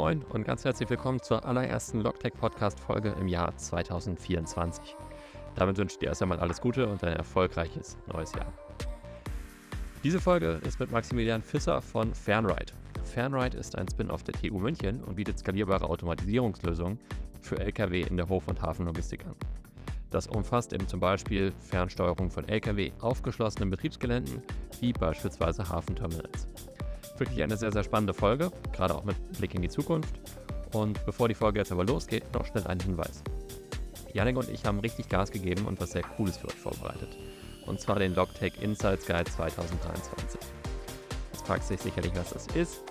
Moin und ganz herzlich willkommen zur allerersten Logtech Podcast Folge im Jahr 2024. Damit wünsche ich dir erst einmal alles Gute und ein erfolgreiches neues Jahr. Diese Folge ist mit Maximilian Fisser von Fernride. Fernride ist ein Spin-off der TU München und bietet skalierbare Automatisierungslösungen für Lkw in der Hof- und Hafenlogistik an. Das umfasst eben zum Beispiel Fernsteuerung von Lkw auf geschlossenen Betriebsgeländen, wie beispielsweise Hafenterminals. Wirklich eine sehr, sehr spannende Folge, gerade auch mit Blick in die Zukunft. Und bevor die Folge jetzt aber losgeht, noch schnell ein Hinweis. Janik und ich haben richtig Gas gegeben und was sehr Cooles für euch vorbereitet. Und zwar den Logtech Insights Guide 2023. Jetzt fragt sich sicherlich, was das ist.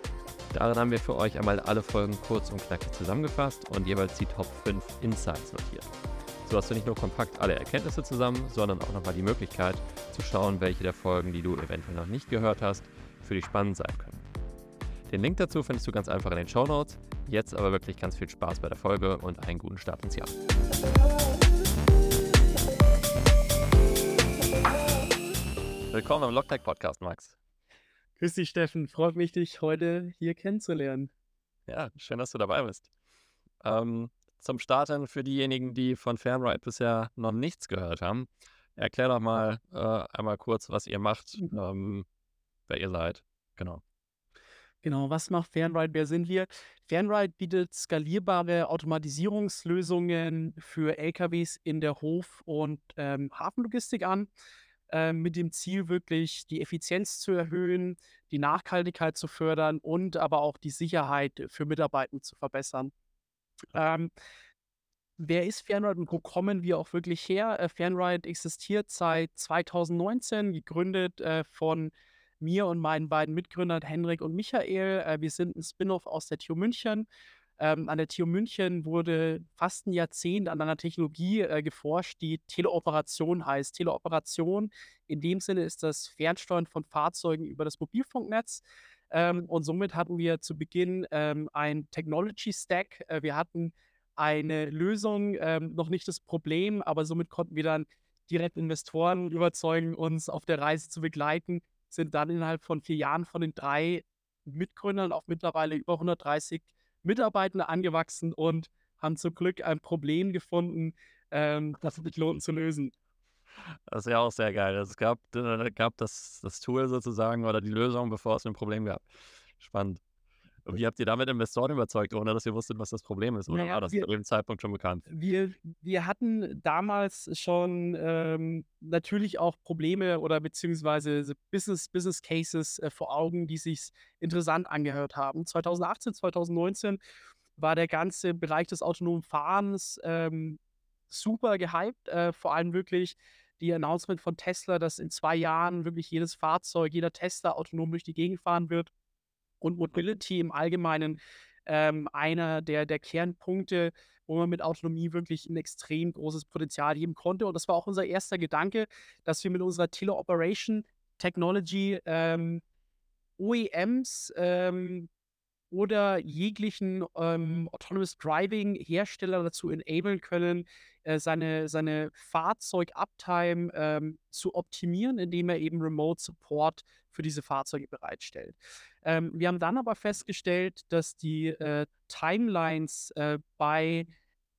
Darin haben wir für euch einmal alle Folgen kurz und knackig zusammengefasst und jeweils die Top 5 Insights notiert. So hast du nicht nur kompakt alle Erkenntnisse zusammen, sondern auch nochmal die Möglichkeit zu schauen, welche der Folgen, die du eventuell noch nicht gehört hast, für dich spannend sein können. Den Link dazu findest du ganz einfach in den Show Notes. Jetzt aber wirklich ganz viel Spaß bei der Folge und einen guten Start ins Jahr. Willkommen am Logtech Podcast, Max. Grüß dich, Steffen. Freut mich, dich heute hier kennenzulernen. Ja, schön, dass du dabei bist. Ähm, zum Starten für diejenigen, die von Fernride bisher noch nichts gehört haben, erklär doch mal äh, einmal kurz, was ihr macht, mhm. ähm, wer ihr seid. Genau. Genau, was macht Fernride? Wer sind wir? Fernride bietet skalierbare Automatisierungslösungen für LKWs in der Hof- und ähm, Hafenlogistik an, äh, mit dem Ziel wirklich die Effizienz zu erhöhen, die Nachhaltigkeit zu fördern und aber auch die Sicherheit für Mitarbeiter zu verbessern. Ähm, wer ist Fernride und wo kommen wir auch wirklich her? Äh, Fernride existiert seit 2019, gegründet äh, von mir und meinen beiden Mitgründern Henrik und Michael. Äh, wir sind ein Spin-off aus der TU München. Ähm, an der TU München wurde fast ein Jahrzehnt an einer Technologie äh, geforscht, die Teleoperation heißt. Teleoperation in dem Sinne ist das Fernsteuern von Fahrzeugen über das Mobilfunknetz. Ähm, und somit hatten wir zu Beginn ähm, ein Technology Stack. Äh, wir hatten eine Lösung, noch nicht das Problem, aber somit konnten wir dann direkt Investoren überzeugen, uns auf der Reise zu begleiten, sind dann innerhalb von vier Jahren von den drei Mitgründern auf mittlerweile über 130 Mitarbeitende angewachsen und haben zum Glück ein Problem gefunden, ähm, das sich lohnt zu lösen. Das ist ja auch sehr geil. Es gab, äh, gab das, das Tool sozusagen oder die Lösung, bevor es ein Problem gab. Spannend. Wie habt ihr damit Investoren überzeugt, ohne dass ihr wusstet, was das Problem ist? Oder naja, war das wir, zu dem Zeitpunkt schon bekannt? Wir, wir hatten damals schon ähm, natürlich auch Probleme oder beziehungsweise Business, Business Cases äh, vor Augen, die sich interessant angehört haben. 2018, 2019 war der ganze Bereich des autonomen Fahrens ähm, super gehypt. Äh, vor allem wirklich die Announcement von Tesla, dass in zwei Jahren wirklich jedes Fahrzeug, jeder Tesla autonom durch die Gegend fahren wird und Mobility im Allgemeinen ähm, einer der, der Kernpunkte, wo man mit Autonomie wirklich ein extrem großes Potenzial heben konnte. Und das war auch unser erster Gedanke, dass wir mit unserer Teleoperation Technology ähm, OEMs ähm, oder jeglichen ähm, Autonomous Driving Hersteller dazu enablen können, äh, seine, seine Fahrzeug-Uptime ähm, zu optimieren, indem er eben Remote Support für diese Fahrzeuge bereitstellt. Ähm, wir haben dann aber festgestellt, dass die äh, Timelines äh, bei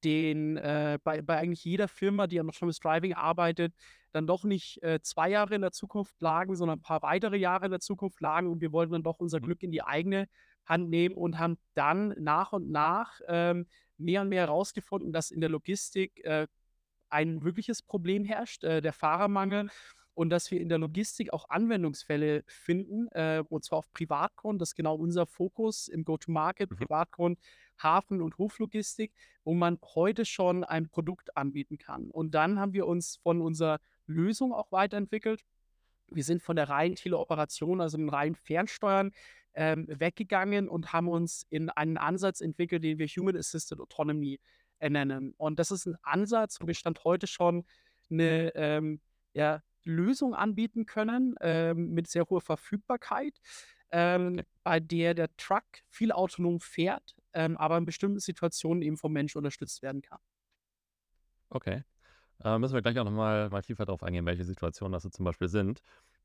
den, äh, bei, bei eigentlich jeder Firma, die an Autonomous Driving arbeitet, dann doch nicht äh, zwei Jahre in der Zukunft lagen, sondern ein paar weitere Jahre in der Zukunft lagen und wir wollten dann doch unser mhm. Glück in die eigene Hand nehmen und haben dann nach und nach ähm, mehr und mehr herausgefunden, dass in der Logistik äh, ein wirkliches Problem herrscht, äh, der Fahrermangel und dass wir in der Logistik auch Anwendungsfälle finden, äh, und zwar auf Privatgrund. Das ist genau unser Fokus im Go-to-Market, mhm. Privatgrund, Hafen- und Hoflogistik, wo man heute schon ein Produkt anbieten kann. Und dann haben wir uns von unserer Lösung auch weiterentwickelt. Wir sind von der reinen Teleoperation, also dem reinen Fernsteuern, ähm, weggegangen und haben uns in einen Ansatz entwickelt, den wir Human Assisted Autonomy nennen. Und das ist ein Ansatz, wo wir Stand heute schon eine ähm, ja, Lösung anbieten können ähm, mit sehr hoher Verfügbarkeit, ähm, okay. bei der der Truck viel autonom fährt, ähm, aber in bestimmten Situationen eben vom Mensch unterstützt werden kann. Okay. Äh, müssen wir gleich auch nochmal mal tiefer darauf eingehen, welche Situationen das so zum Beispiel sind.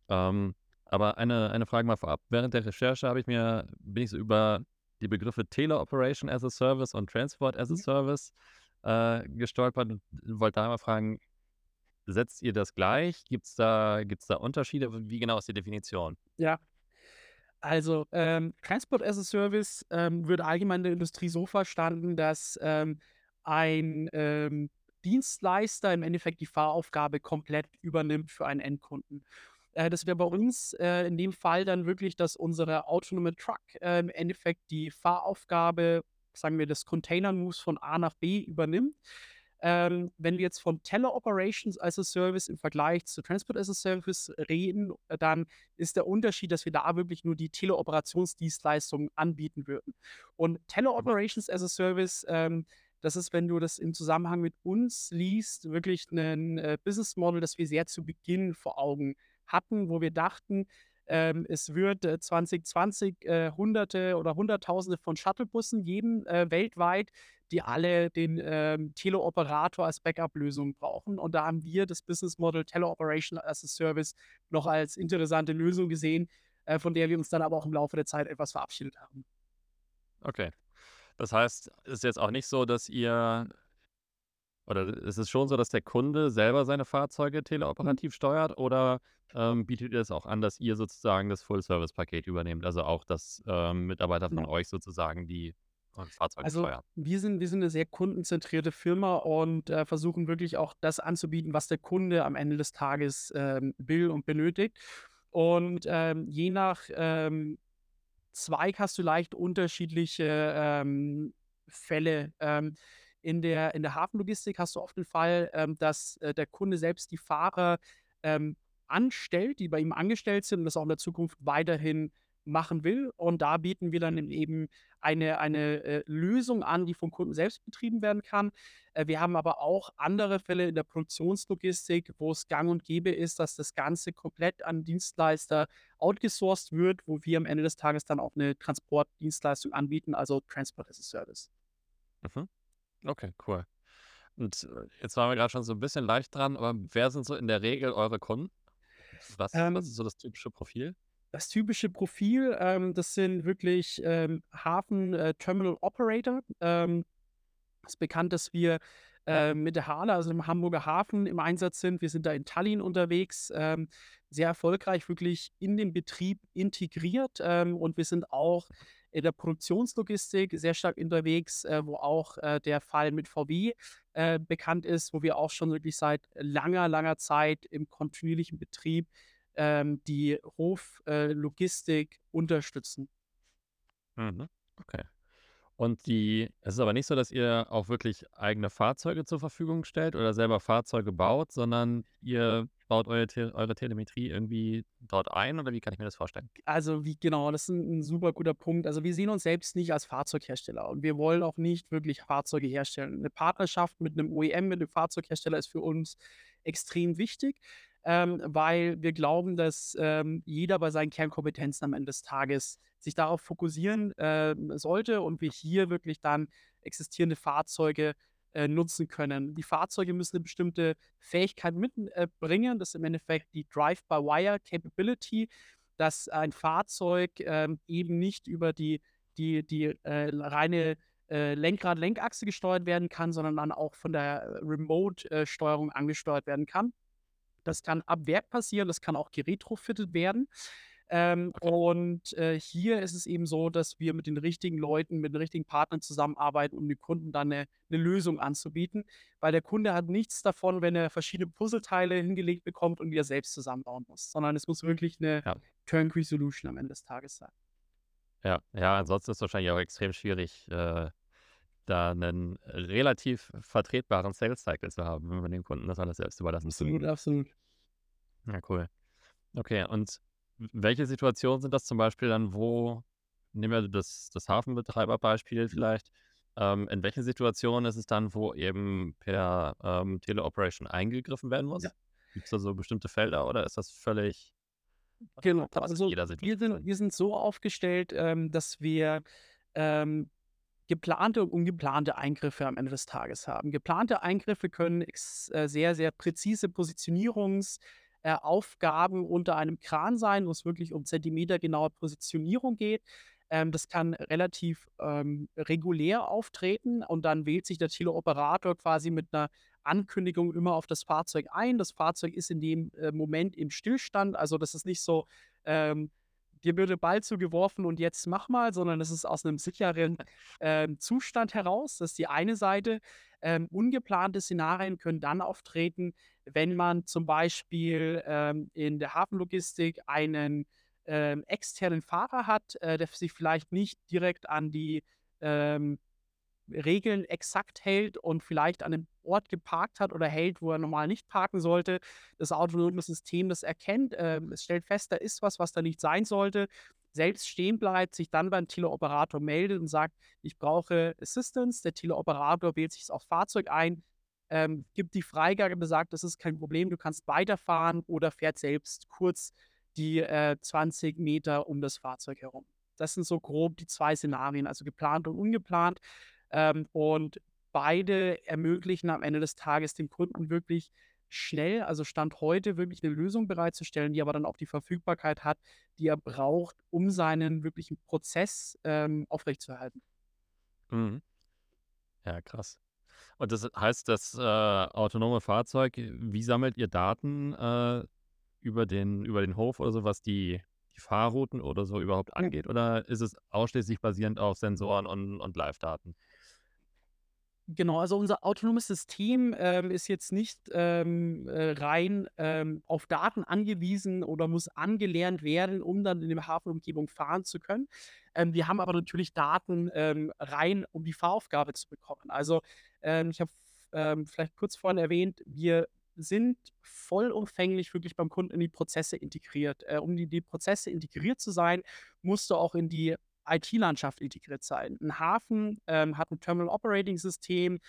Ähm, aber eine, eine Frage mal vorab. Während der Recherche habe ich mir, bin ich so über die Begriffe Teleoperation as a Service und Transport as a Mhm. Service äh, gestolpert und wollte da mal fragen, setzt ihr das gleich? Gibt es da, gibt's da Unterschiede? Wie genau ist die Definition? Ja, also ähm, Transport as a Service ähm, wird allgemein in der Industrie so verstanden, dass ähm, ein ähm, Dienstleister im Endeffekt die Fahraufgabe komplett übernimmt für einen Endkunden. Äh, das wäre bei uns äh, in dem Fall dann wirklich, dass unsere autonome Truck äh, im Endeffekt die Fahraufgabe, sagen wir, des Container-Moves von A nach B übernimmt. Ähm, wenn wir jetzt von Teleoperations as a Service im Vergleich zu Transport as a Service reden, äh, dann ist der Unterschied, dass wir da wirklich nur die Teleoperationsdienstleistungen anbieten würden. Und Teleoperations as a Service, ähm, das ist, wenn du das im Zusammenhang mit uns liest, wirklich ein äh, Business Model, das wir sehr zu Beginn vor Augen hatten, wo wir dachten, ähm, es wird äh, 2020 äh, Hunderte oder Hunderttausende von Shuttlebussen geben, äh, weltweit, die alle den ähm, Teleoperator als Backup-Lösung brauchen. Und da haben wir das Business Model Teleoperation as a Service noch als interessante Lösung gesehen, äh, von der wir uns dann aber auch im Laufe der Zeit etwas verabschiedet haben. Okay. Das heißt, es ist jetzt auch nicht so, dass ihr, oder ist es schon so, dass der Kunde selber seine Fahrzeuge Mhm. teleoperativ steuert oder ähm, bietet ihr es auch an, dass ihr sozusagen das Full-Service-Paket übernehmt? Also auch, dass ähm, Mitarbeiter von Ja. euch sozusagen die Fahrzeuge Also steuern. wir sind, wir sind eine sehr kundenzentrierte Firma und äh, versuchen wirklich auch das anzubieten, was der Kunde am Ende des Tages ähm, will und benötigt. Und ähm, je nach ähm, Zweig hast du leicht unterschiedliche ähm, Fälle. In der, in der Hafenlogistik hast du oft den Fall, ähm, dass äh, der Kunde selbst die Fahrer ähm, anstellt, die bei ihm angestellt sind und das auch in der Zukunft weiterhin machen will. Und da bieten wir dann eben eine, eine äh, Lösung an, die vom Kunden selbst betrieben werden kann. Äh, wir haben aber auch andere Fälle in der Produktionslogistik, wo es gang und gäbe ist, dass das Ganze komplett an Dienstleister outgesourced wird, wo wir am Ende des Tages dann auch eine Transportdienstleistung anbieten, also Transport as a Service. Mhm. Okay, cool. Und äh, jetzt waren wir gerade schon so ein bisschen leicht dran, aber wer sind so in der Regel eure Kunden? Was, was Ähm, ist so das typische Profil? das typische Profil, ähm, das sind wirklich ähm, Hafen-Terminal-Operator. Ähm, es ist bekannt, dass wir äh, mit der Hala, also im Hamburger Hafen, im Einsatz sind. Wir sind da in Tallinn unterwegs, ähm, sehr erfolgreich wirklich in den Betrieb integriert. Ähm, und wir sind auch in der Produktionslogistik sehr stark unterwegs, äh, wo auch äh, der Fall mit VW äh, bekannt ist, wo wir auch schon wirklich seit langer, langer Zeit im kontinuierlichen Betrieb ähm, die Hoflogistik unterstützen. Mhm. Okay. Und die, es ist aber nicht so, dass ihr auch wirklich eigene Fahrzeuge zur Verfügung stellt oder selber Fahrzeuge baut, sondern ihr baut eure, Te eure Telemetrie irgendwie dort ein oder wie kann ich mir das vorstellen? Also wie genau, das ist ein, ein super guter Punkt. Also wir sehen uns selbst nicht als Fahrzeughersteller und wir wollen auch nicht wirklich Fahrzeuge herstellen. Eine Partnerschaft mit einem OEM, mit einem Fahrzeughersteller ist für uns extrem wichtig, ähm, weil wir glauben, dass ähm, jeder bei seinen Kernkompetenzen am Ende des Tages sich darauf fokussieren ähm, sollte und wir hier wirklich dann existierende Fahrzeuge äh, nutzen können. Die Fahrzeuge müssen eine bestimmte Fähigkeit mitbringen. das ist im Endeffekt die Drive-by-Wire-Capability, dass ein Fahrzeug ähm, eben nicht über die, die, die äh, reine äh, Lenkrad-Lenkachse gesteuert werden kann, sondern dann auch von der Remote-Steuerung angesteuert werden kann. Das kann ab Werk passieren, das kann auch geretrofittet werden. Ähm, Okay. und äh, hier ist es eben so, dass wir mit den richtigen Leuten, mit den richtigen Partnern zusammenarbeiten, um den Kunden dann eine, eine Lösung anzubieten, weil der Kunde hat nichts davon, wenn er verschiedene Puzzleteile hingelegt bekommt und wieder selbst zusammenbauen muss, sondern es muss wirklich eine Ja. Turnkey Solution am Ende des Tages sein. Ja, ja, ansonsten ist es wahrscheinlich auch extrem schwierig, äh, da einen relativ vertretbaren Sales Cycle zu haben, wenn man dem Kunden das alles selbst überlassen Absolut, absolut. Ja, cool. Okay, und welche Situationen sind das zum Beispiel dann, wo, nehmen wir das, das Hafenbetreiberbeispiel vielleicht, ähm, in welchen Situationen ist es dann, wo eben per ähm, Teleoperation eingegriffen werden muss? Ja. Gibt es da so bestimmte Felder oder ist das völlig Genau, also jeder wir sind, wir sind so aufgestellt, ähm, dass wir ähm, geplante und ungeplante Eingriffe am Ende des Tages haben. Geplante Eingriffe können äh, sehr, sehr präzise Positionierungsaufgaben Aufgaben unter einem Kran sein, wo es wirklich um zentimetergenaue Positionierung geht. Ähm, das kann relativ ähm, regulär auftreten und dann wählt sich der Teleoperator quasi mit einer Ankündigung immer auf das Fahrzeug ein. Das Fahrzeug ist in dem äh, Moment im Stillstand, also das ist nicht so, ähm, dir wird der Ball zugeworfen und jetzt mach mal, sondern es ist aus einem sicheren ähm, Zustand heraus. Das ist die eine Seite. Ähm, ungeplante Szenarien können dann auftreten, wenn man zum Beispiel ähm, in der Hafenlogistik einen ähm, externen Fahrer hat, äh, der sich vielleicht nicht direkt an die ähm, Regeln exakt hält und vielleicht an einem Ort geparkt hat oder hält, wo er normal nicht parken sollte. Das autonome System das erkennt, äh, es stellt fest, da ist was, was da nicht sein sollte, selbst stehen bleibt, sich dann beim Teleoperator meldet und sagt, ich brauche Assistance. Der Teleoperator wählt sich aufs Fahrzeug ein, ähm, gibt die Freigabe, besagt, das ist kein Problem, du kannst weiterfahren oder fährt selbst kurz die äh, 20 Meter um das Fahrzeug herum. Das sind so grob die zwei Szenarien, also geplant und ungeplant. Ähm, und beide ermöglichen am Ende des Tages dem Kunden wirklich schnell, also Stand heute, wirklich eine Lösung bereitzustellen, die aber dann auch die Verfügbarkeit hat, die er braucht, um seinen wirklichen Prozess ähm, aufrechtzuerhalten. Mhm. Ja, krass. Und das heißt, das äh, autonome Fahrzeug, wie sammelt ihr Daten äh, über, den, über den Hof oder so, was die, die Fahrrouten oder so überhaupt angeht? Oder ist es ausschließlich basierend auf Sensoren und, und Live-Daten? Genau, also unser autonomes System ähm, ist jetzt nicht ähm, äh, rein ähm, auf Daten angewiesen oder muss angelernt werden, um dann in der Hafenumgebung fahren zu können. Ähm, wir haben aber natürlich Daten ähm, rein, um die Fahraufgabe zu bekommen. Also ähm, ich habe vielleicht kurz vorhin erwähnt, wir sind vollumfänglich wirklich beim Kunden in die Prozesse integriert. Äh, um in die Prozesse integriert zu sein, musst du auch in die IT-Landschaft integriert sein. Ein Hafen ähm, hat ein Terminal Operating System,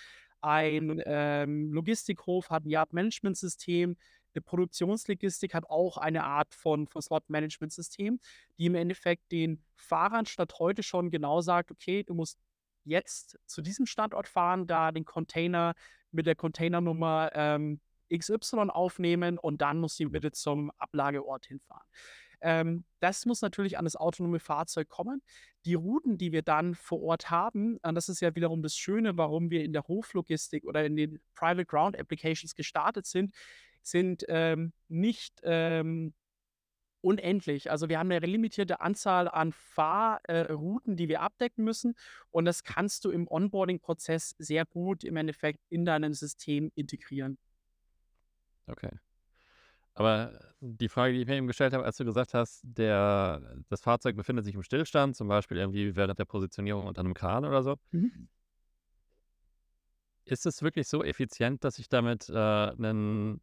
ein ähm, Logistikhof hat ein Yard Management System, eine Produktionslogistik hat auch eine Art von, von Slot Management System, die im Endeffekt den Fahrern statt heute schon genau sagt, okay, du musst jetzt zu diesem Standort fahren, da den Container mit der Containernummer ähm, XY aufnehmen und dann musst du bitte zum Ablageort hinfahren. Ähm, das muss natürlich an das autonome Fahrzeug kommen. Die Routen, die wir dann vor Ort haben, und das ist ja wiederum das Schöne, warum wir in der Hoflogistik oder in den Private Ground Applications gestartet sind, sind ähm, nicht ähm, unendlich. Also wir haben eine limitierte Anzahl an Fahrrouten, äh, die wir abdecken müssen. Und das kannst du im Onboarding-Prozess sehr gut im Endeffekt in deinem System integrieren. Okay. Aber die Frage, die ich mir eben gestellt habe, als du gesagt hast, der, das Fahrzeug befindet sich im Stillstand, zum Beispiel irgendwie während der Positionierung unter einem Kran oder so. Mhm. Ist es wirklich so effizient, dass ich damit äh, einen,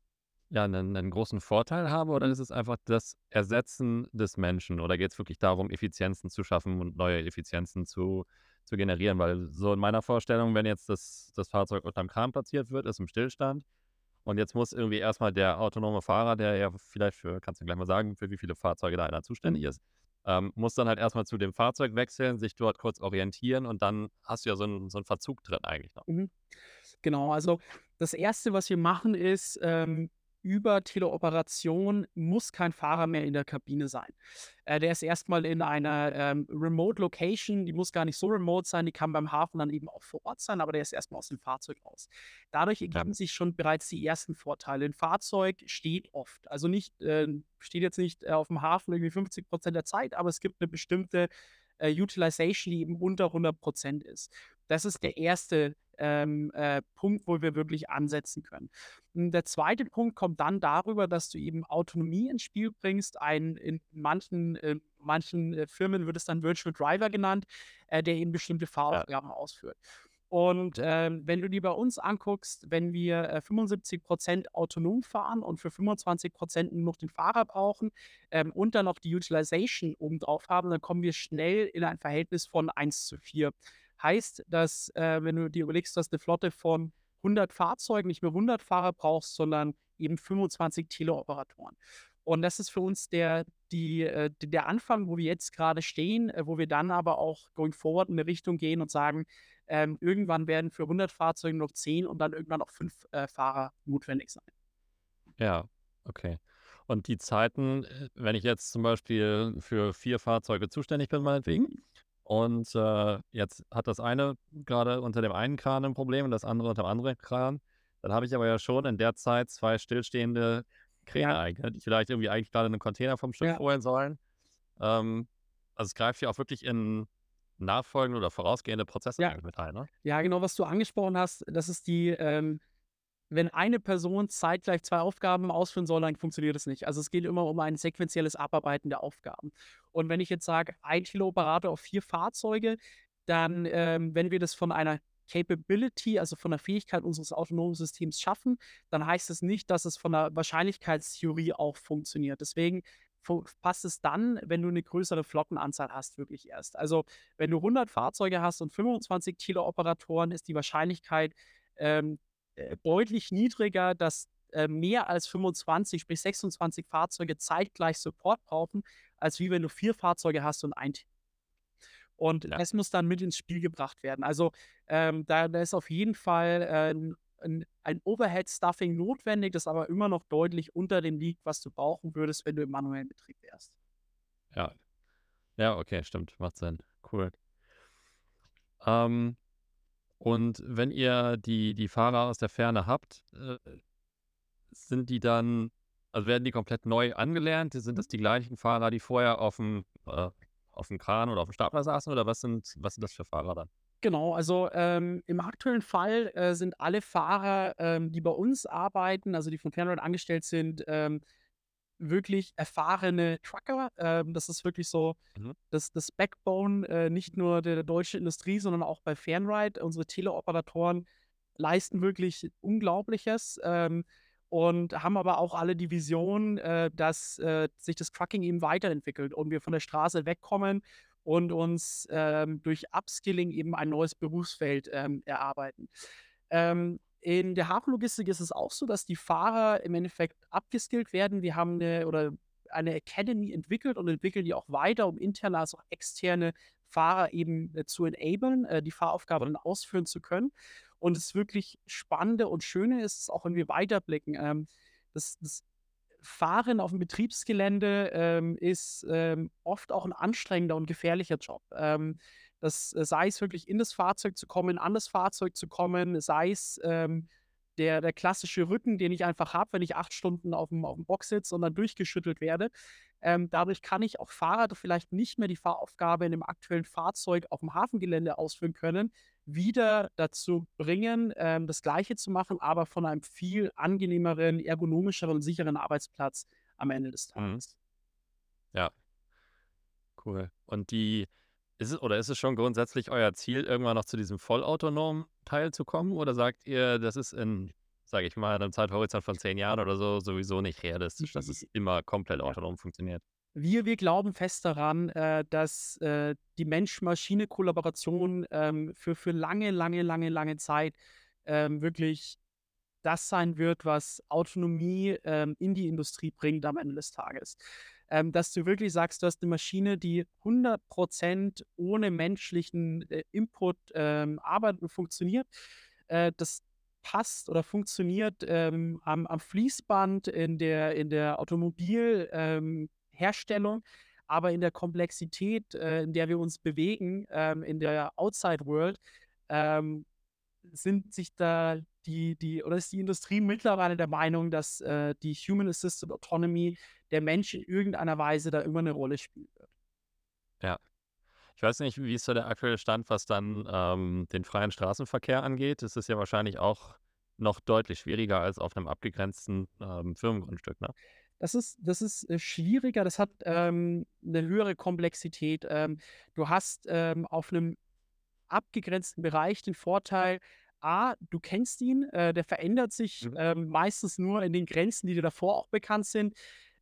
ja, einen, einen, großen Vorteil habe oder ist es einfach das Ersetzen des Menschen oder geht es wirklich darum, Effizienzen zu schaffen und neue Effizienzen zu, zu generieren? Weil so in meiner Vorstellung, wenn jetzt das, das Fahrzeug unter einem Kran platziert wird, ist im Stillstand, und jetzt muss irgendwie erstmal der autonome Fahrer, der ja vielleicht für, kannst du gleich mal sagen, für wie viele Fahrzeuge da einer zuständig ist, ähm, muss dann halt erstmal zu dem Fahrzeug wechseln, sich dort kurz orientieren und dann hast du ja so einen, so einen Verzug drin eigentlich noch. Mhm. Genau, also das Erste, was wir machen, ist, ähm, über Teleoperation muss kein Fahrer mehr in der Kabine sein. Äh, der ist erstmal in einer ähm, Remote Location, die muss gar nicht so remote sein, die kann beim Hafen dann eben auch vor Ort sein, aber der ist erstmal aus dem Fahrzeug aus. Dadurch ergeben ja. sich schon bereits die ersten Vorteile. Ein Fahrzeug steht oft, also nicht, äh, steht jetzt nicht äh, auf dem Hafen irgendwie 50 Prozent der Zeit, aber es gibt eine bestimmte äh, Utilization, die eben unter 100 Prozent ist. Das ist der erste ähm, äh, Punkt, wo wir wirklich ansetzen können. Und der zweite Punkt kommt dann darüber, dass du eben Autonomie ins Spiel bringst. Ein, in manchen, äh, manchen äh, Firmen wird es dann Virtual Driver genannt, äh, der eben bestimmte Fahraufgaben ja. ausführt. Und ähm, wenn du die bei uns anguckst, wenn wir äh, 75% autonom fahren und für 25 nur noch den Fahrer brauchen ähm, und dann noch die Utilization obendrauf haben, dann kommen wir schnell in ein Verhältnis von 1 zu 4. Heißt, dass, äh, wenn du dir überlegst, dass eine Flotte von 100 Fahrzeugen nicht mehr 100 Fahrer brauchst, sondern eben 25 Teleoperatoren. Und das ist für uns der, die, äh, der Anfang, wo wir jetzt gerade stehen, äh, wo wir dann aber auch going forward in eine Richtung gehen und sagen, ähm, irgendwann werden für 100 Fahrzeuge noch 10 und dann irgendwann noch 5 äh, Fahrer notwendig sein. Ja, okay. Und die Zeiten, wenn ich jetzt zum Beispiel für vier Fahrzeuge zuständig bin, meinetwegen, Und äh, jetzt hat das eine gerade unter dem einen Kran ein Problem und das andere unter dem anderen Kran. Dann habe ich aber ja schon in der Zeit zwei stillstehende Kräne, die vielleicht irgendwie eigentlich gerade einen Container vom Schiff Ja. holen sollen. Ähm, also es greift ja auch wirklich in nachfolgende oder vorausgehende Prozesse Ja. eigentlich mit ein, ne? Ja, genau, was du angesprochen hast, das ist die, ähm, wenn eine Person zeitgleich zwei Aufgaben ausführen soll, dann funktioniert es nicht. Also es geht immer um ein sequenzielles Abarbeiten der Aufgaben. Und wenn ich jetzt sage, ein Teleoperator auf vier Fahrzeuge, dann, ähm, wenn wir das von einer Capability, also von der Fähigkeit unseres autonomen Systems schaffen, dann heißt es nicht, dass es von der Wahrscheinlichkeitstheorie auch funktioniert. Deswegen passt es dann, wenn du eine größere Flottenanzahl hast, wirklich erst. Also wenn du 100 Fahrzeuge hast und 25 Teleoperatoren, ist die Wahrscheinlichkeit ähm, äh, deutlich niedriger, dass äh, mehr als 25, sprich 26 Fahrzeuge zeitgleich Support brauchen, als wie wenn du vier Fahrzeuge hast und ein Team. Und Ja. das muss dann mit ins Spiel gebracht werden. Also ähm, da, da ist auf jeden Fall äh, ein Overhead-Stuffing notwendig, das aber immer noch deutlich unter dem liegt, was du brauchen würdest, wenn du im manuellen Betrieb wärst. Ja. Ja, okay, stimmt. Macht Sinn. Cool. Ähm, und wenn ihr die, die Fahrer aus der Ferne habt, äh, sind die dann, also werden die komplett neu angelernt? Sind das die gleichen Fahrer, die vorher auf dem, äh, auf dem Kran oder auf dem Stapler saßen? Oder was sind, was sind das für Fahrer dann? Genau, also ähm, im aktuellen Fall äh, sind alle Fahrer, ähm, die bei uns arbeiten, also die von Fernride angestellt sind, ähm, wirklich erfahrene Trucker. Ähm, das ist wirklich so Mhm. das, das Backbone äh, nicht nur der, der deutschen Industrie, sondern auch bei Fernride. Unsere Teleoperatoren leisten wirklich Unglaubliches ähm, und haben aber auch alle die Vision, äh, dass äh, sich das Trucking eben weiterentwickelt und wir von der Straße wegkommen und uns ähm, durch Upskilling eben ein neues Berufsfeld ähm, erarbeiten. In der Hafenlogistik ist es auch so, dass die Fahrer im Endeffekt abgeskillt werden. Wir haben eine oder eine Academy entwickelt und entwickeln die auch weiter, um interne als auch externe Fahrer eben äh, zu enablen, äh, die Fahraufgaben dann ausführen zu können. Und das wirklich Spannende und Schöne ist, auch wenn wir weiterblicken, ähm, das, das Fahren auf dem Betriebsgelände ähm, ist ähm, oft auch ein anstrengender und gefährlicher Job. Ähm, das äh, sei es wirklich in das Fahrzeug zu kommen, an das Fahrzeug zu kommen, sei es ähm, der, der klassische Rücken, den ich einfach habe, wenn ich acht Stunden auf dem, auf dem Box sitze und dann durchgeschüttelt werde. Ähm, dadurch kann ich auch Fahrer, die vielleicht nicht mehr die Fahraufgabe in dem aktuellen Fahrzeug auf dem Hafengelände ausführen können, wieder dazu bringen, ähm, das Gleiche zu machen, aber von einem viel angenehmeren, ergonomischeren und sicheren Arbeitsplatz am Ende des Mhm. Tages. Ja, cool. Und die, ist es, oder ist es schon grundsätzlich euer Ziel, irgendwann noch zu diesem vollautonomen Teil zu kommen? Oder sagt ihr, das ist in, sage ich mal, einem Zeithorizont von zehn Jahren oder so sowieso nicht realistisch, dass es immer komplett autonom funktioniert? Wir, wir glauben fest daran, äh, dass äh, die Mensch-Maschine-Kollaboration ähm, für, für lange, lange, lange, lange Zeit ähm, wirklich das sein wird, was Autonomie ähm, in die Industrie bringt am Ende des Tages. Ähm, dass du wirklich sagst, du hast eine Maschine, die 100% ohne menschlichen äh, Input ähm, arbeitet und funktioniert. Äh, das passt oder funktioniert ähm, am, am Fließband in der, in der Automobil. Ähm, aber in der Komplexität, äh, in der wir uns bewegen, ähm, in der Outside World, ähm, sind sich da die, die, oder ist die Industrie mittlerweile der Meinung, dass äh, die Human Assisted Autonomy der Mensch in irgendeiner Weise da immer eine Rolle spielen wird. Ja. Ich weiß nicht, wie ist so der aktuelle Stand, was dann ähm, den freien Straßenverkehr angeht. Das ist ja wahrscheinlich auch noch deutlich schwieriger als auf einem abgegrenzten ähm, Firmengrundstück, ne? Das ist, das ist äh, schwieriger, das hat ähm, eine höhere Komplexität. Ähm, du hast ähm, auf einem abgegrenzten Bereich den Vorteil, A, du kennst ihn, äh, der verändert sich Mhm. ähm, meistens nur in den Grenzen, die dir davor auch bekannt sind.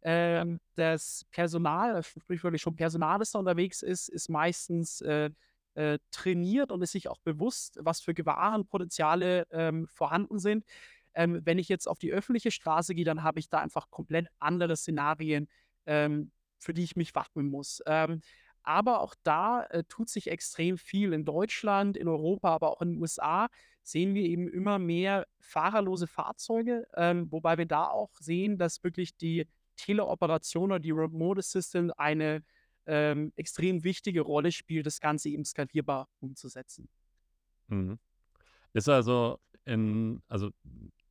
Ähm, das Personal, äh, sprichwörtlich schon Personal, das da unterwegs ist, ist meistens äh, äh, trainiert und ist sich auch bewusst, was für Gefahrenpotenziale ähm, vorhanden sind. Ähm, wenn ich jetzt auf die öffentliche Straße gehe, dann habe ich da einfach komplett andere Szenarien, ähm, für die ich mich wappnen muss. Ähm, aber auch da äh, tut sich extrem viel. In Deutschland, in Europa, aber auch in den USA sehen wir eben immer mehr fahrerlose Fahrzeuge, ähm, wobei wir da auch sehen, dass wirklich die Teleoperation oder die Remote Assistant eine ähm, extrem wichtige Rolle spielt, das Ganze eben skalierbar umzusetzen. Mhm. Ist also in, also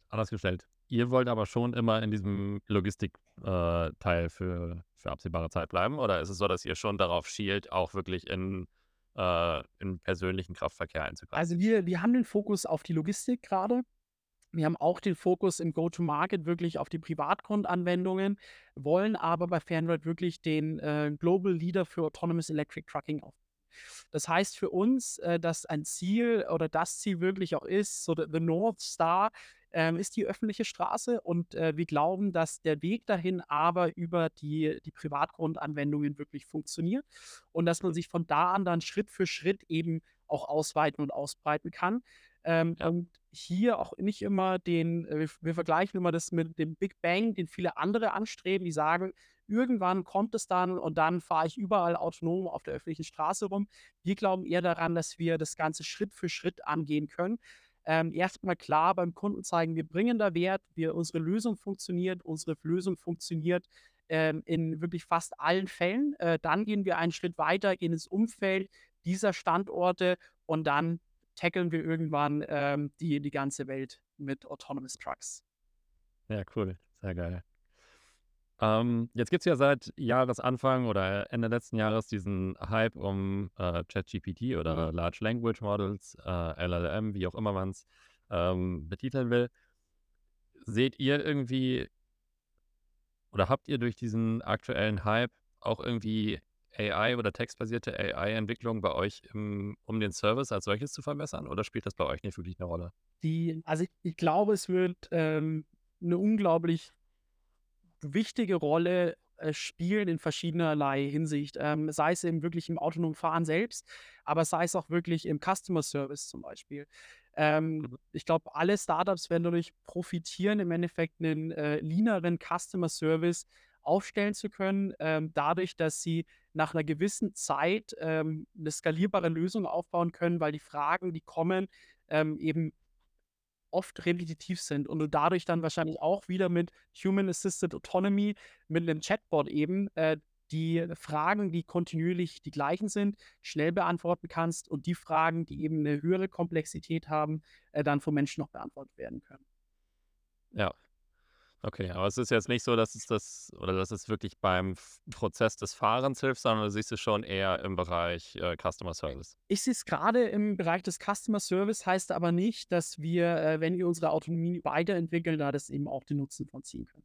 anders gestellt, ihr wollt aber schon immer in diesem Logistik-Teil äh, für, für absehbare Zeit bleiben? Oder ist es so, dass ihr schon darauf schielt, auch wirklich in, äh, in persönlichen Kraftverkehr einzugreifen? Also wir, wir haben den Fokus auf die Logistik gerade. Wir haben auch den Fokus im Go-to-Market wirklich auf die Privatgrundanwendungen, wollen aber bei Fernride wirklich den äh, Global Leader für Autonomous Electric Trucking aufbauen. Das heißt für uns, äh, dass ein Ziel oder das Ziel wirklich auch ist, so the North Star ähm, ist die öffentliche Straße und äh, wir glauben, dass der Weg dahin aber über die, die Privatgrundanwendungen wirklich funktioniert und dass man sich von da an dann Schritt für Schritt eben auch ausweiten und ausbreiten kann. Ähm. Und hier auch nicht immer den, äh, wir, wir, vergleichen immer das mit dem Big Bang, den viele andere anstreben, die sagen, irgendwann kommt es dann und dann fahre ich überall autonom auf der öffentlichen Straße rum. Wir glauben eher daran, dass wir das Ganze Schritt für Schritt angehen können. Ähm, erstmal klar beim Kunden zeigen, wir bringen da Wert, wir, unsere Lösung funktioniert, unsere Lösung funktioniert ähm, in wirklich fast allen Fällen. Äh, dann gehen wir einen Schritt weiter, gehen ins Umfeld dieser Standorte und dann tackeln wir irgendwann ähm, die, die ganze Welt mit Autonomous Trucks. Ja, cool. Sehr geil. Ähm, jetzt gibt es ja seit Jahresanfang oder Ende letzten Jahres diesen Hype um äh, ChatGPT oder Large Language Models, äh, LLM, wie auch immer man es ähm, betiteln will. Seht ihr irgendwie oder habt ihr durch diesen aktuellen Hype auch irgendwie AI oder textbasierte AI-Entwicklung bei euch, im, um den Service als solches zu verbessern? Oder spielt das bei euch nicht wirklich eine Rolle? Die, also ich, ich glaube, es wird ähm, eine unglaublich wichtige Rolle äh, spielen in verschiedenerlei Hinsicht. Ähm, sei es eben wirklich im autonomen Fahren selbst, aber sei es auch wirklich im Customer Service zum Beispiel. Ähm, mhm. ich glaube, alle Startups werden dadurch profitieren, im Endeffekt einen äh, leaneren Customer Service aufstellen zu können, ähm, dadurch, dass sie nach einer gewissen Zeit ähm, eine skalierbare Lösung aufbauen können, weil die Fragen, die kommen, ähm, eben oft repetitiv sind und du dadurch dann wahrscheinlich auch wieder mit Human Assisted Autonomy, mit einem Chatbot eben, äh, die Fragen, die kontinuierlich die gleichen sind, schnell beantworten kannst und die Fragen, die eben eine höhere Komplexität haben, äh, dann vom Menschen noch beantwortet werden können. Ja, Okay, aber es ist jetzt nicht so, dass es das oder dass es wirklich beim Prozess des Fahrens hilft, sondern du siehst es schon eher im Bereich äh, Customer Service. Ich sehe es gerade im Bereich des Customer Service, heißt aber nicht, dass wir, äh, wenn wir unsere Autonomie weiterentwickeln, da das eben auch den Nutzen von ziehen können.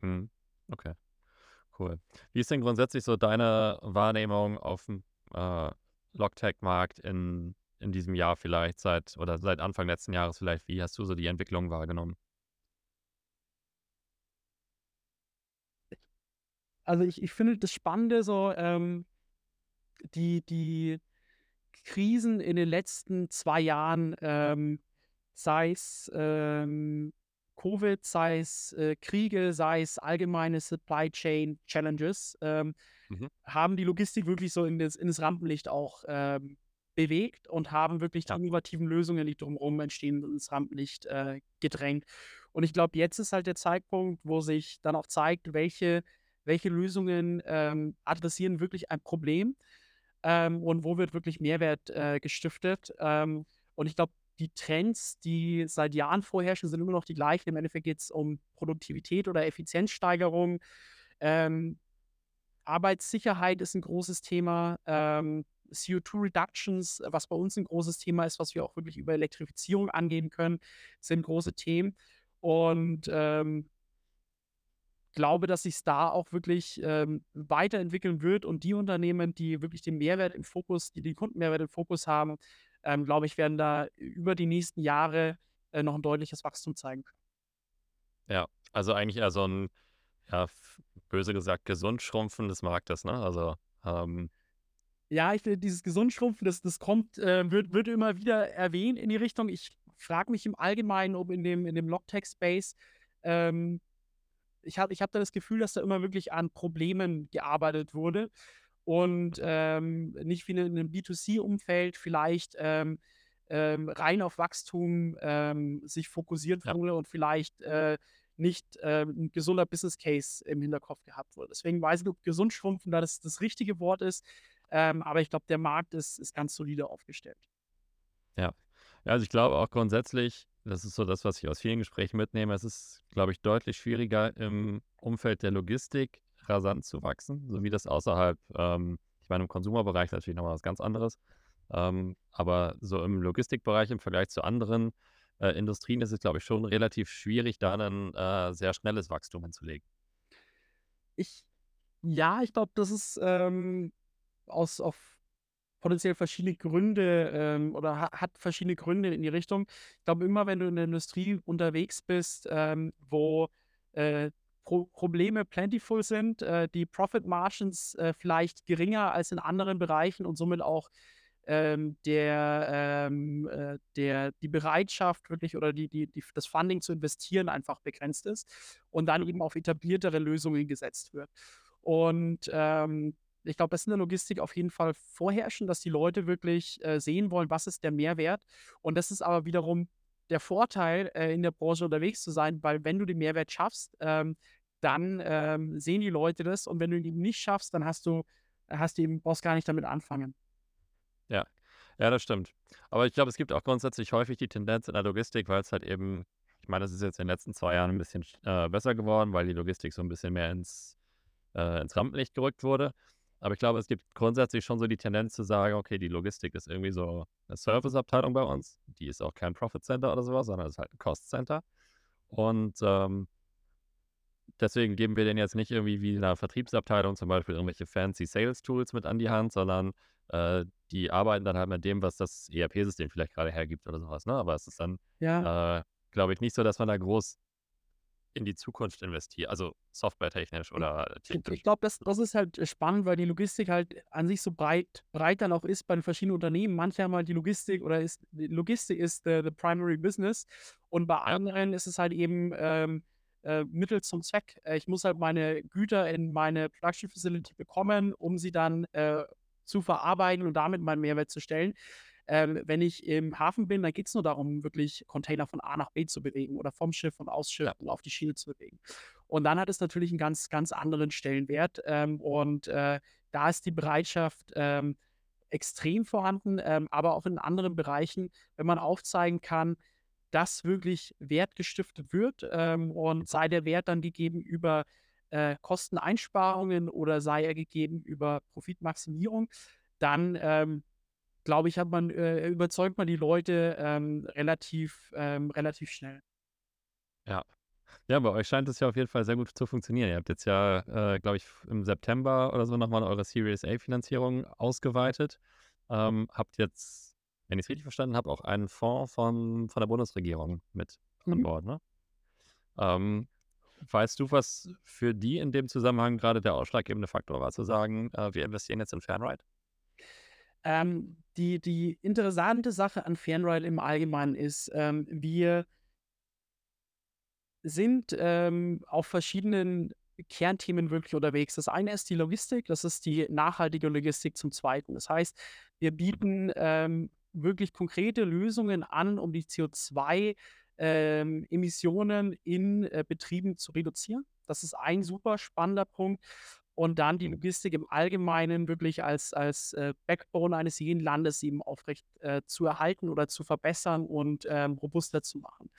Hm. Okay, cool. Wie ist denn grundsätzlich so deine Wahrnehmung auf dem äh, Logtech-Markt in, in diesem Jahr vielleicht seit oder seit Anfang letzten Jahres vielleicht? Wie hast du so die Entwicklung wahrgenommen? Also ich, ich finde das Spannende so, ähm, die, die Krisen in den letzten zwei Jahren, ähm, sei es ähm, Covid, sei es äh, Kriege, sei es allgemeine Supply Chain Challenges, ähm, mhm. haben die Logistik wirklich so in das, in das Rampenlicht auch ähm, bewegt und haben wirklich die innovativen Lösungen, die drumherum entstehen, ins Rampenlicht äh, gedrängt. Und ich glaube, jetzt ist halt der Zeitpunkt, wo sich dann auch zeigt, welche welche Lösungen ähm, adressieren wirklich ein Problem ähm, und wo wird wirklich Mehrwert äh, gestiftet. Ähm, und ich glaube, die Trends, die seit Jahren vorherrschen, sind immer noch die gleichen. Im Endeffekt geht es um Produktivität oder Effizienzsteigerung. Ähm, Arbeitssicherheit ist ein großes Thema. Ähm, CO2 Reductions, was bei uns ein großes Thema ist, was wir auch wirklich über Elektrifizierung angehen können, sind große Themen. Und ähm, glaube, dass sich da auch wirklich ähm, weiterentwickeln wird und die Unternehmen, die wirklich den Mehrwert im Fokus, die den Kundenmehrwert im Fokus haben, ähm, glaube ich, werden da über die nächsten Jahre äh, noch ein deutliches Wachstum zeigen können. Ja, also eigentlich eher so ein, ja, böse gesagt, gesund schrumpfen des Marktes, ne? Also, ähm, ja, ich finde, dieses Gesundschrumpfen, das, das kommt, äh, wird, wird immer wieder erwähnt in die Richtung. Ich frage mich im Allgemeinen, ob in dem, in dem Logtech-Space ähm, ich habe ich hab da das Gefühl, dass da immer wirklich an Problemen gearbeitet wurde und ähm, nicht wie in einem B2C-Umfeld vielleicht ähm, ähm, rein auf Wachstum ähm, sich fokussiert ja. wurde und vielleicht äh, nicht äh, ein gesunder Business Case im Hinterkopf gehabt wurde. Deswegen weiß ich, ob gesund schrumpfen da das, das richtige Wort ist. Ähm, aber ich glaube, der Markt ist, ist ganz solide aufgestellt. Ja. ja, also ich glaube auch grundsätzlich, das ist so das, was ich aus vielen Gesprächen mitnehme. Es ist, glaube ich, deutlich schwieriger im Umfeld der Logistik rasant zu wachsen, so wie das außerhalb, ähm, ich meine, im Konsumerbereich natürlich nochmal was ganz anderes. Ähm, aber so im Logistikbereich im Vergleich zu anderen äh, Industrien ist es, glaube ich, schon relativ schwierig, da ein äh, sehr schnelles Wachstum hinzulegen. Ich, ja, ich glaube, das ist ähm, aus auf potenziell verschiedene Gründe ähm, oder ha hat verschiedene Gründe in die Richtung. Ich glaube, immer wenn du in der Industrie unterwegs bist, ähm, wo äh, Pro Probleme plentiful sind, äh, die Profit Margins äh, vielleicht geringer als in anderen Bereichen und somit auch ähm, der, ähm, äh, der, die Bereitschaft wirklich oder die, die, die, das Funding zu investieren einfach begrenzt ist und dann eben auf etabliertere Lösungen gesetzt wird. Und ähm, ich glaube, das ist in der Logistik auf jeden Fall vorherrschen, dass die Leute wirklich äh, sehen wollen, was ist der Mehrwert. Und das ist aber wiederum der Vorteil, äh, in der Branche unterwegs zu sein, weil wenn du den Mehrwert schaffst, ähm, dann ähm, sehen die Leute das und wenn du ihn eben nicht schaffst, dann hast du, hast du eben, brauchst gar nicht damit anfangen. Ja, ja, das stimmt. Aber ich glaube, es gibt auch grundsätzlich häufig die Tendenz in der Logistik, weil es halt eben, ich meine, das ist jetzt in den letzten zwei Jahren ein bisschen äh, besser geworden, weil die Logistik so ein bisschen mehr ins, äh, ins Rampenlicht gerückt wurde. Aber ich glaube, es gibt grundsätzlich schon so die Tendenz zu sagen, okay, die Logistik ist irgendwie so eine Serviceabteilung bei uns. Die ist auch kein Profit Center oder sowas, sondern ist halt ein Cost Center. Und ähm, deswegen geben wir denen jetzt nicht irgendwie wie einer Vertriebsabteilung zum Beispiel irgendwelche fancy Sales Tools mit an die Hand, sondern äh, die arbeiten dann halt mit dem, was das ERP-System vielleicht gerade hergibt oder sowas. Ne? Aber es ist dann, ja. äh, glaube ich, nicht so, dass man da groß in die Zukunft investiert, also softwaretechnisch oder Ich, ich glaube, das, das ist halt spannend, weil die Logistik halt an sich so breit, breit dann auch ist bei den verschiedenen Unternehmen. Manche haben halt die Logistik oder ist die Logistik ist the, the primary business und bei anderen ist es halt eben ähm, äh, Mittel zum Zweck. Äh, ich muss halt meine Güter in meine Production Facility bekommen, um sie dann äh, zu verarbeiten und damit meinen Mehrwert zu stellen. Ähm, wenn ich im Hafen bin, dann geht es nur darum, wirklich Container von A nach B zu bewegen oder vom Schiff und aus Schiff und auf die Schiene zu bewegen. Und dann hat es natürlich einen ganz, ganz anderen Stellenwert. Ähm, und äh, da ist die Bereitschaft ähm, extrem vorhanden, ähm, aber auch in anderen Bereichen, wenn man aufzeigen kann, dass wirklich Wert gestiftet wird ähm, und sei der Wert dann gegeben über äh, Kosteneinsparungen oder sei er gegeben über Profitmaximierung, dann ähm, glaube ich, hat man, äh, überzeugt man die Leute ähm, relativ, ähm, relativ schnell. Ja. Ja, bei euch scheint es ja auf jeden Fall sehr gut zu funktionieren. Ihr habt jetzt ja, äh, glaube ich, im September oder so nochmal eure Series A-Finanzierung ausgeweitet. Ähm, habt jetzt, wenn ich es richtig verstanden habe, auch einen Fonds von, von der Bundesregierung mit mhm. an Bord, ne? Ähm, weißt du, was für die in dem Zusammenhang gerade der ausschlaggebende Faktor war, zu sagen, äh, wir investieren jetzt in Fanride? Ähm, die, die interessante Sache an Fanride im Allgemeinen ist, ähm, wir sind ähm, auf verschiedenen Kernthemen wirklich unterwegs. Das eine ist die Logistik, das ist die nachhaltige Logistik zum Zweiten. Das heißt, wir bieten ähm, wirklich konkrete Lösungen an, um die CO2-Emissionen ähm, in äh, Betrieben zu reduzieren. Das ist ein super spannender Punkt und dann die Logistik im Allgemeinen wirklich als, als äh, Backbone eines jeden Landes eben aufrecht äh, zu erhalten oder zu verbessern und ähm, robuster zu machen.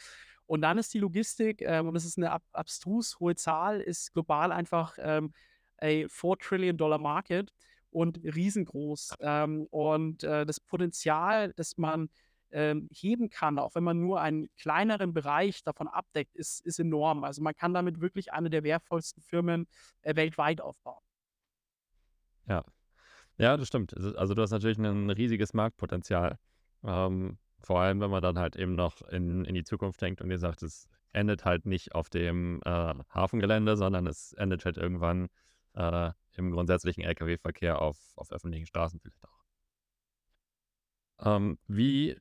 Und dann ist die Logistik, ähm, und das ist eine ab abstrus hohe Zahl, ist global einfach ähm, a 4 Trillion Dollar Market und riesengroß. Ähm, und äh, das Potenzial, das man ähm, heben kann, auch wenn man nur einen kleineren Bereich davon abdeckt, ist, ist enorm. Also man kann damit wirklich eine der wertvollsten Firmen äh, weltweit aufbauen. Ja. Ja, das stimmt. Also du hast natürlich ein riesiges Marktpotenzial. Ähm, vor allem, wenn man dann halt eben noch in, in die Zukunft denkt und ihr sagt, es endet halt nicht auf dem äh, Hafengelände, sondern es endet halt irgendwann äh, im grundsätzlichen Lkw-Verkehr auf, auf öffentlichen Straßen vielleicht auch. Ähm, wie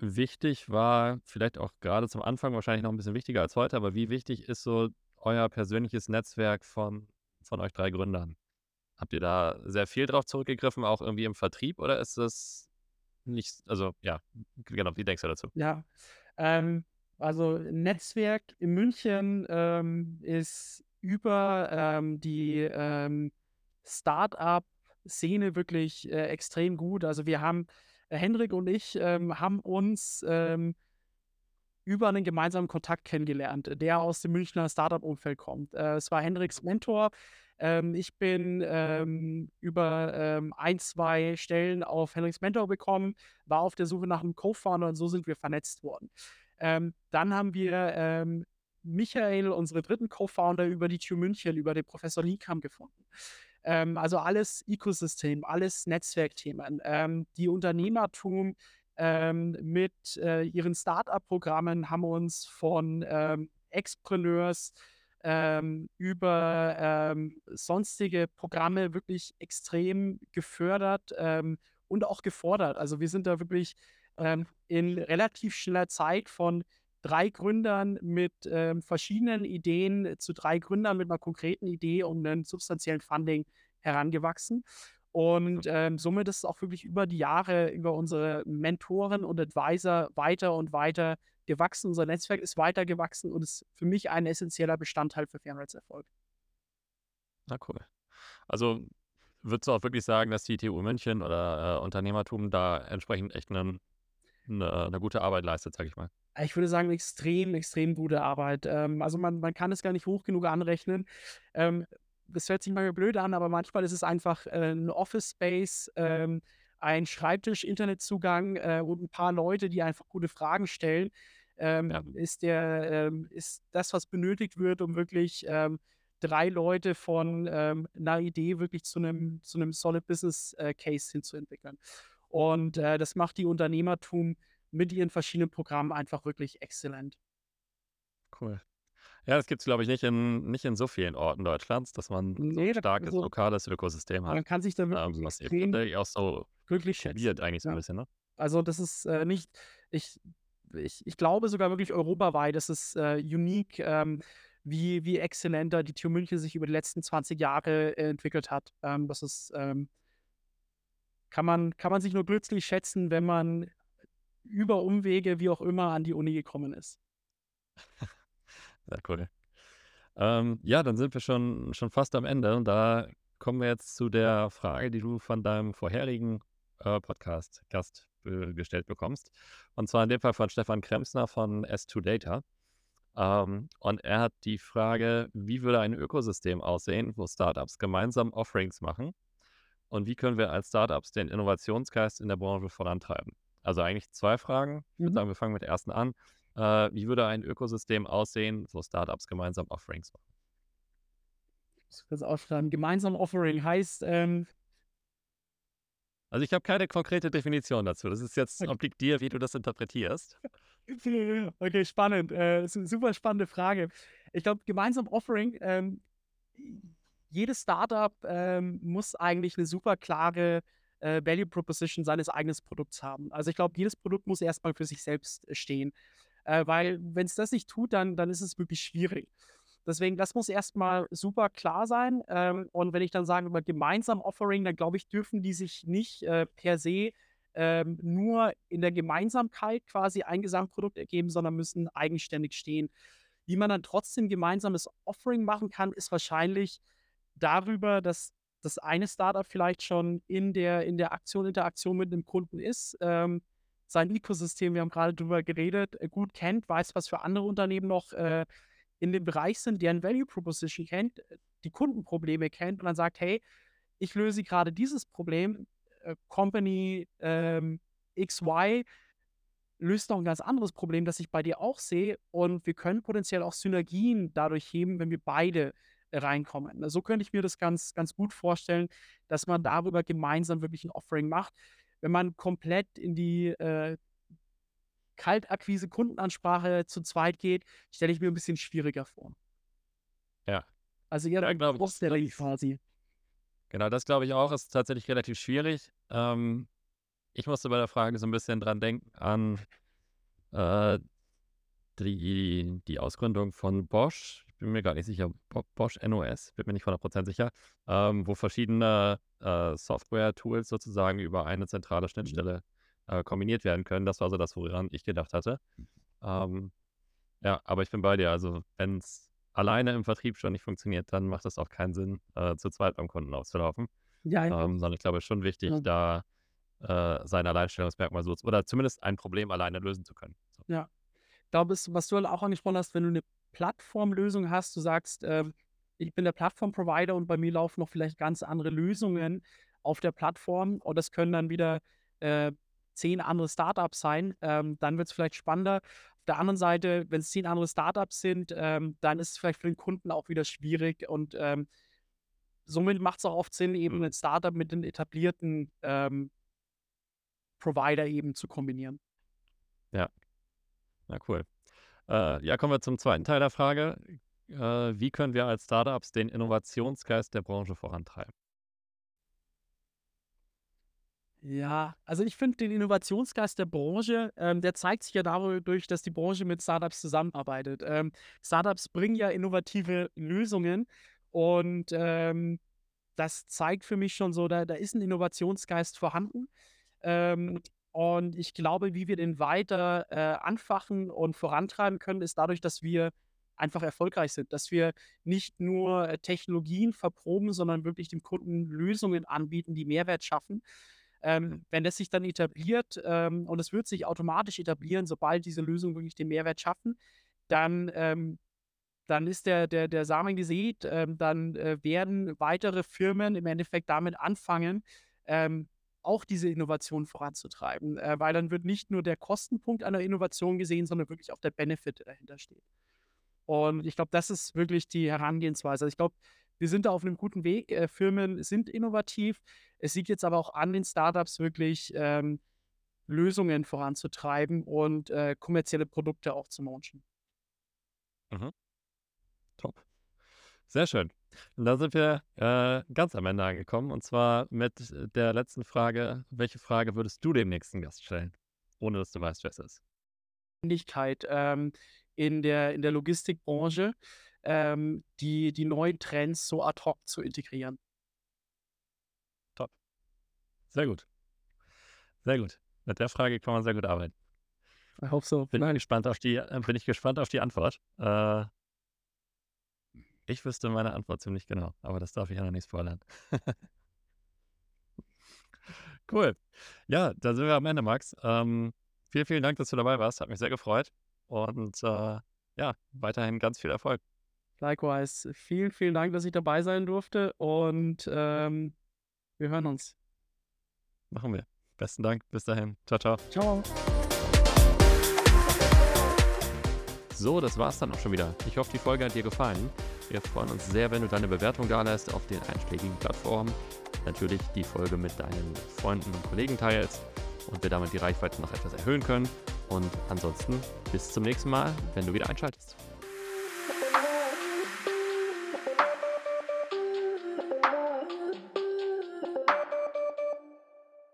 wichtig war, vielleicht auch gerade zum Anfang wahrscheinlich noch ein bisschen wichtiger als heute, aber wie wichtig ist so euer persönliches Netzwerk von, von euch drei Gründern? Habt ihr da sehr viel drauf zurückgegriffen, auch irgendwie im Vertrieb, oder ist das nicht, also ja, genau, wie denkst du dazu? Ja, ähm, Also Netzwerk in München ähm, ist über ähm, die ähm, Start-up-Szene wirklich äh, extrem gut. Also wir haben, äh, Hendrik und ich ähm, haben uns ähm, über einen gemeinsamen Kontakt kennengelernt, der aus dem Münchner Startup-Umfeld kommt. Äh, es war Hendriks Mentor. Ähm, ich bin ähm, über ähm, ein, zwei Stellen auf Hendriks Mentor gekommen, war auf der Suche nach einem Co-Founder und so sind wir vernetzt worden. Ähm, dann haben wir Michael, unsere dritten Co-Founder, über die TU München, über den Professor Liekam gefunden. Ähm, also alles Ökosystem, alles Netzwerkthemen. Ähm, die Unternehmertum ähm, mit äh, ihren Start-up-Programmen haben uns von ähm, Expreneurs ähm, über ähm, sonstige Programme wirklich extrem gefördert und auch gefordert. Also wir sind da wirklich in relativ schneller Zeit von drei Gründern mit ähm, verschiedenen Ideen zu drei Gründern mit einer konkreten Idee und einem substanziellen Funding herangewachsen. Und ähm, somit ist es auch wirklich über die Jahre, über unsere Mentoren und Advisor weiter und weiter gewachsen. Unser Netzwerk ist weiter gewachsen und ist für mich ein essentieller Bestandteil für Fernrides Erfolg. Na cool. Also würdest du auch wirklich sagen, dass die TU München oder äh, Unternehmertum da entsprechend echt einen eine, eine gute Arbeit leistet, sage ich mal. Ich würde sagen, extrem, extrem gute Arbeit. Ähm, also man, man kann es gar nicht hoch genug anrechnen. Ähm, das hört sich manchmal blöd an, aber manchmal ist es einfach äh, ein Office Space, ähm, ein Schreibtisch, Internetzugang äh, und ein paar Leute, die einfach gute Fragen stellen. Ähm, ja. ist, der, ähm, ist das, was benötigt wird, um wirklich ähm, drei Leute von einer Idee wirklich zu einem, zu einem Solid Business äh, Case hinzuentwickeln. Und äh, das macht die Unternehmertum mit ihren verschiedenen Programmen einfach wirklich exzellent. Cool. Ja, das gibt es, glaube ich, nicht in, nicht in so vielen Orten Deutschlands, dass man nee, so ein starkes also, lokales Ökosystem hat. Man kann sich da wirklich ähm, was eben auch so glücklich schätzen. eigentlich so ja. ein bisschen, ne? Also das ist äh, nicht, ich, ich, ich glaube sogar wirklich europaweit, das ist äh, unique, ähm, wie, wie exzellenter die TU München sich über die letzten 20 Jahre äh, entwickelt hat. Ähm, das ist ähm, kann man, kann man sich nur glücklich schätzen, wenn man über Umwege, wie auch immer, an die Uni gekommen ist. Sehr cool. Ähm, ja, dann sind wir schon, schon fast am Ende und da kommen wir jetzt zu der Frage, die du von deinem vorherigen äh, Podcast-Gast äh, gestellt bekommst. Und zwar in dem Fall von Stefan Kremsner von S2Data. Ähm, und er hat die Frage, wie würde ein Ökosystem aussehen, wo Startups gemeinsam Offerings machen und wie können wir als Startups den Innovationsgeist in der Branche vorantreiben? Also eigentlich zwei Fragen. Ich würde mhm. sagen, wir fangen mit der ersten an. Äh, wie würde ein Ökosystem aussehen, wo Startups gemeinsam Offerings machen? Ich muss aufschreiben. Gemeinsam Offering heißt. Ähm also ich habe keine konkrete Definition dazu. Das ist jetzt okay. obliegt dir, wie du das interpretierst. Okay, spannend. Äh, super spannende Frage. Ich glaube, gemeinsam Offering ähm, jedes Startup ähm, muss eigentlich eine super klare äh, Value Proposition seines eigenen Produkts haben. Also ich glaube, jedes Produkt muss erstmal für sich selbst äh, stehen. Äh, weil wenn es das nicht tut, dann, dann ist es wirklich schwierig. Deswegen, das muss erstmal super klar sein. Ähm, und wenn ich dann sage, über gemeinsam Offering, dann glaube ich, dürfen die sich nicht äh, per se ähm, nur in der Gemeinsamkeit quasi ein Gesamtprodukt ergeben, sondern müssen eigenständig stehen. Wie man dann trotzdem gemeinsames Offering machen kann, ist wahrscheinlich darüber, dass das eine Startup vielleicht schon in der, in der Aktion, Interaktion mit einem Kunden ist, ähm, sein Ökosystem, wir haben gerade darüber geredet, äh, gut kennt, weiß, was für andere Unternehmen noch äh, in dem Bereich sind, deren Value Proposition kennt, äh, die Kundenprobleme kennt und dann sagt, hey, ich löse gerade dieses Problem, äh, Company ähm, XY löst noch ein ganz anderes Problem, das ich bei dir auch sehe und wir können potenziell auch Synergien dadurch heben, wenn wir beide reinkommen. So könnte ich mir das ganz, ganz gut vorstellen, dass man darüber gemeinsam wirklich ein Offering macht. Wenn man komplett in die äh, Kaltakquise, Kundenansprache zu zweit geht, stelle ich mir ein bisschen schwieriger vor. Ja. Also eher ja, glaube ich, quasi. Genau, das glaube ich auch, ist tatsächlich relativ schwierig. Ähm, ich musste bei der Frage so ein bisschen dran denken an äh, die, die Ausgründung von Bosch bin mir gar nicht sicher, Bosch NOS, bin mir nicht 100% sicher, ähm, wo verschiedene äh, Software-Tools sozusagen über eine zentrale mhm. Schnittstelle äh, kombiniert werden können. Das war so das, woran ich gedacht hatte. Ähm, Ja, aber ich bin bei dir. Also, wenn es alleine im Vertrieb schon nicht funktioniert, dann macht es auch keinen Sinn, äh, zu zweit beim Kunden aufzulaufen. Ja. Ähm, sondern ich glaube, es ist schon wichtig, Ja. da äh, sein Alleinstellungsmerkmal so oder zumindest ein Problem alleine lösen zu können. So. Ja. Ich glaube, was du halt auch angesprochen hast, wenn du eine Plattformlösung hast, du sagst, ähm, ich bin der Plattform-Provider und bei mir laufen noch vielleicht ganz andere Lösungen auf der Plattform und das können dann wieder äh, 10 andere Startups sein, ähm, dann wird es vielleicht spannender. Auf der anderen Seite, wenn es 10 andere Startups sind, ähm, dann ist es vielleicht für den Kunden auch wieder schwierig und ähm, somit macht es auch oft Sinn, eben Mhm. ein Startup mit den etablierten ähm, Provider eben zu kombinieren. Ja, na cool. Äh, ja, kommen wir zum zweiten Teil der Frage. Äh, wie können wir als Startups den Innovationsgeist der Branche vorantreiben? Ja, also ich finde den Innovationsgeist der Branche, ähm, der zeigt sich ja dadurch, dass die Branche mit Startups zusammenarbeitet. Ähm, Startups bringen ja innovative Lösungen und ähm, das zeigt für mich schon so, da, da ist ein Innovationsgeist vorhanden. Ähm, und ich glaube, wie wir den weiter äh, anfachen und vorantreiben können, ist dadurch, dass wir einfach erfolgreich sind, dass wir nicht nur äh, Technologien verproben, sondern wirklich dem Kunden Lösungen anbieten, die Mehrwert schaffen. Ähm, wenn das sich dann etabliert ähm, und es wird sich automatisch etablieren, sobald diese Lösungen wirklich den Mehrwert schaffen, dann, ähm, dann ist der, der, der Samen gesät, ähm, dann äh, werden weitere Firmen im Endeffekt damit anfangen, ähm, auch diese Innovation voranzutreiben, äh, weil dann wird nicht nur der Kostenpunkt einer Innovation gesehen, sondern wirklich auch der Benefit, der dahinter steht. Und ich glaube, das ist wirklich die Herangehensweise. Also ich glaube, wir sind da auf einem guten Weg. Äh, Firmen sind innovativ. Es liegt jetzt aber auch an den Startups wirklich ähm, Lösungen voranzutreiben und äh, kommerzielle Produkte auch zu launchen. Top. Sehr schön. Und da sind wir äh, ganz am Ende angekommen. Und zwar mit der letzten Frage. Welche Frage würdest du dem nächsten Gast stellen? Ohne dass du weißt, wer es ist. Notwendigkeit ähm, in der, in der Logistikbranche, ähm, die, die neuen Trends so ad hoc zu integrieren. Sehr gut. Sehr gut. Mit der Frage kann man sehr gut arbeiten. Ich hoffe so. Bin, gespannt auf die, äh, bin ich gespannt auf die Antwort. Äh, ich wüsste meine Antwort ziemlich genau, aber das darf ich ja noch nicht spoilern. cool. Ja, da sind wir am Ende, Max. Ähm, vielen, vielen Dank, dass du dabei warst. Hat mich sehr gefreut. Und äh, ja, weiterhin ganz viel Erfolg. Likewise. Vielen, vielen Dank, dass ich dabei sein durfte und ähm, wir hören uns. Machen wir. Besten Dank. Bis dahin. Ciao, ciao. Ciao. So, das war's dann auch schon wieder. Ich hoffe, die Folge hat dir gefallen. Wir freuen uns sehr, wenn du deine Bewertung da lässt auf den einschlägigen Plattformen. Natürlich die Folge mit deinen Freunden und Kollegen teilst und wir damit die Reichweite noch etwas erhöhen können. Und ansonsten bis zum nächsten Mal, wenn du wieder einschaltest.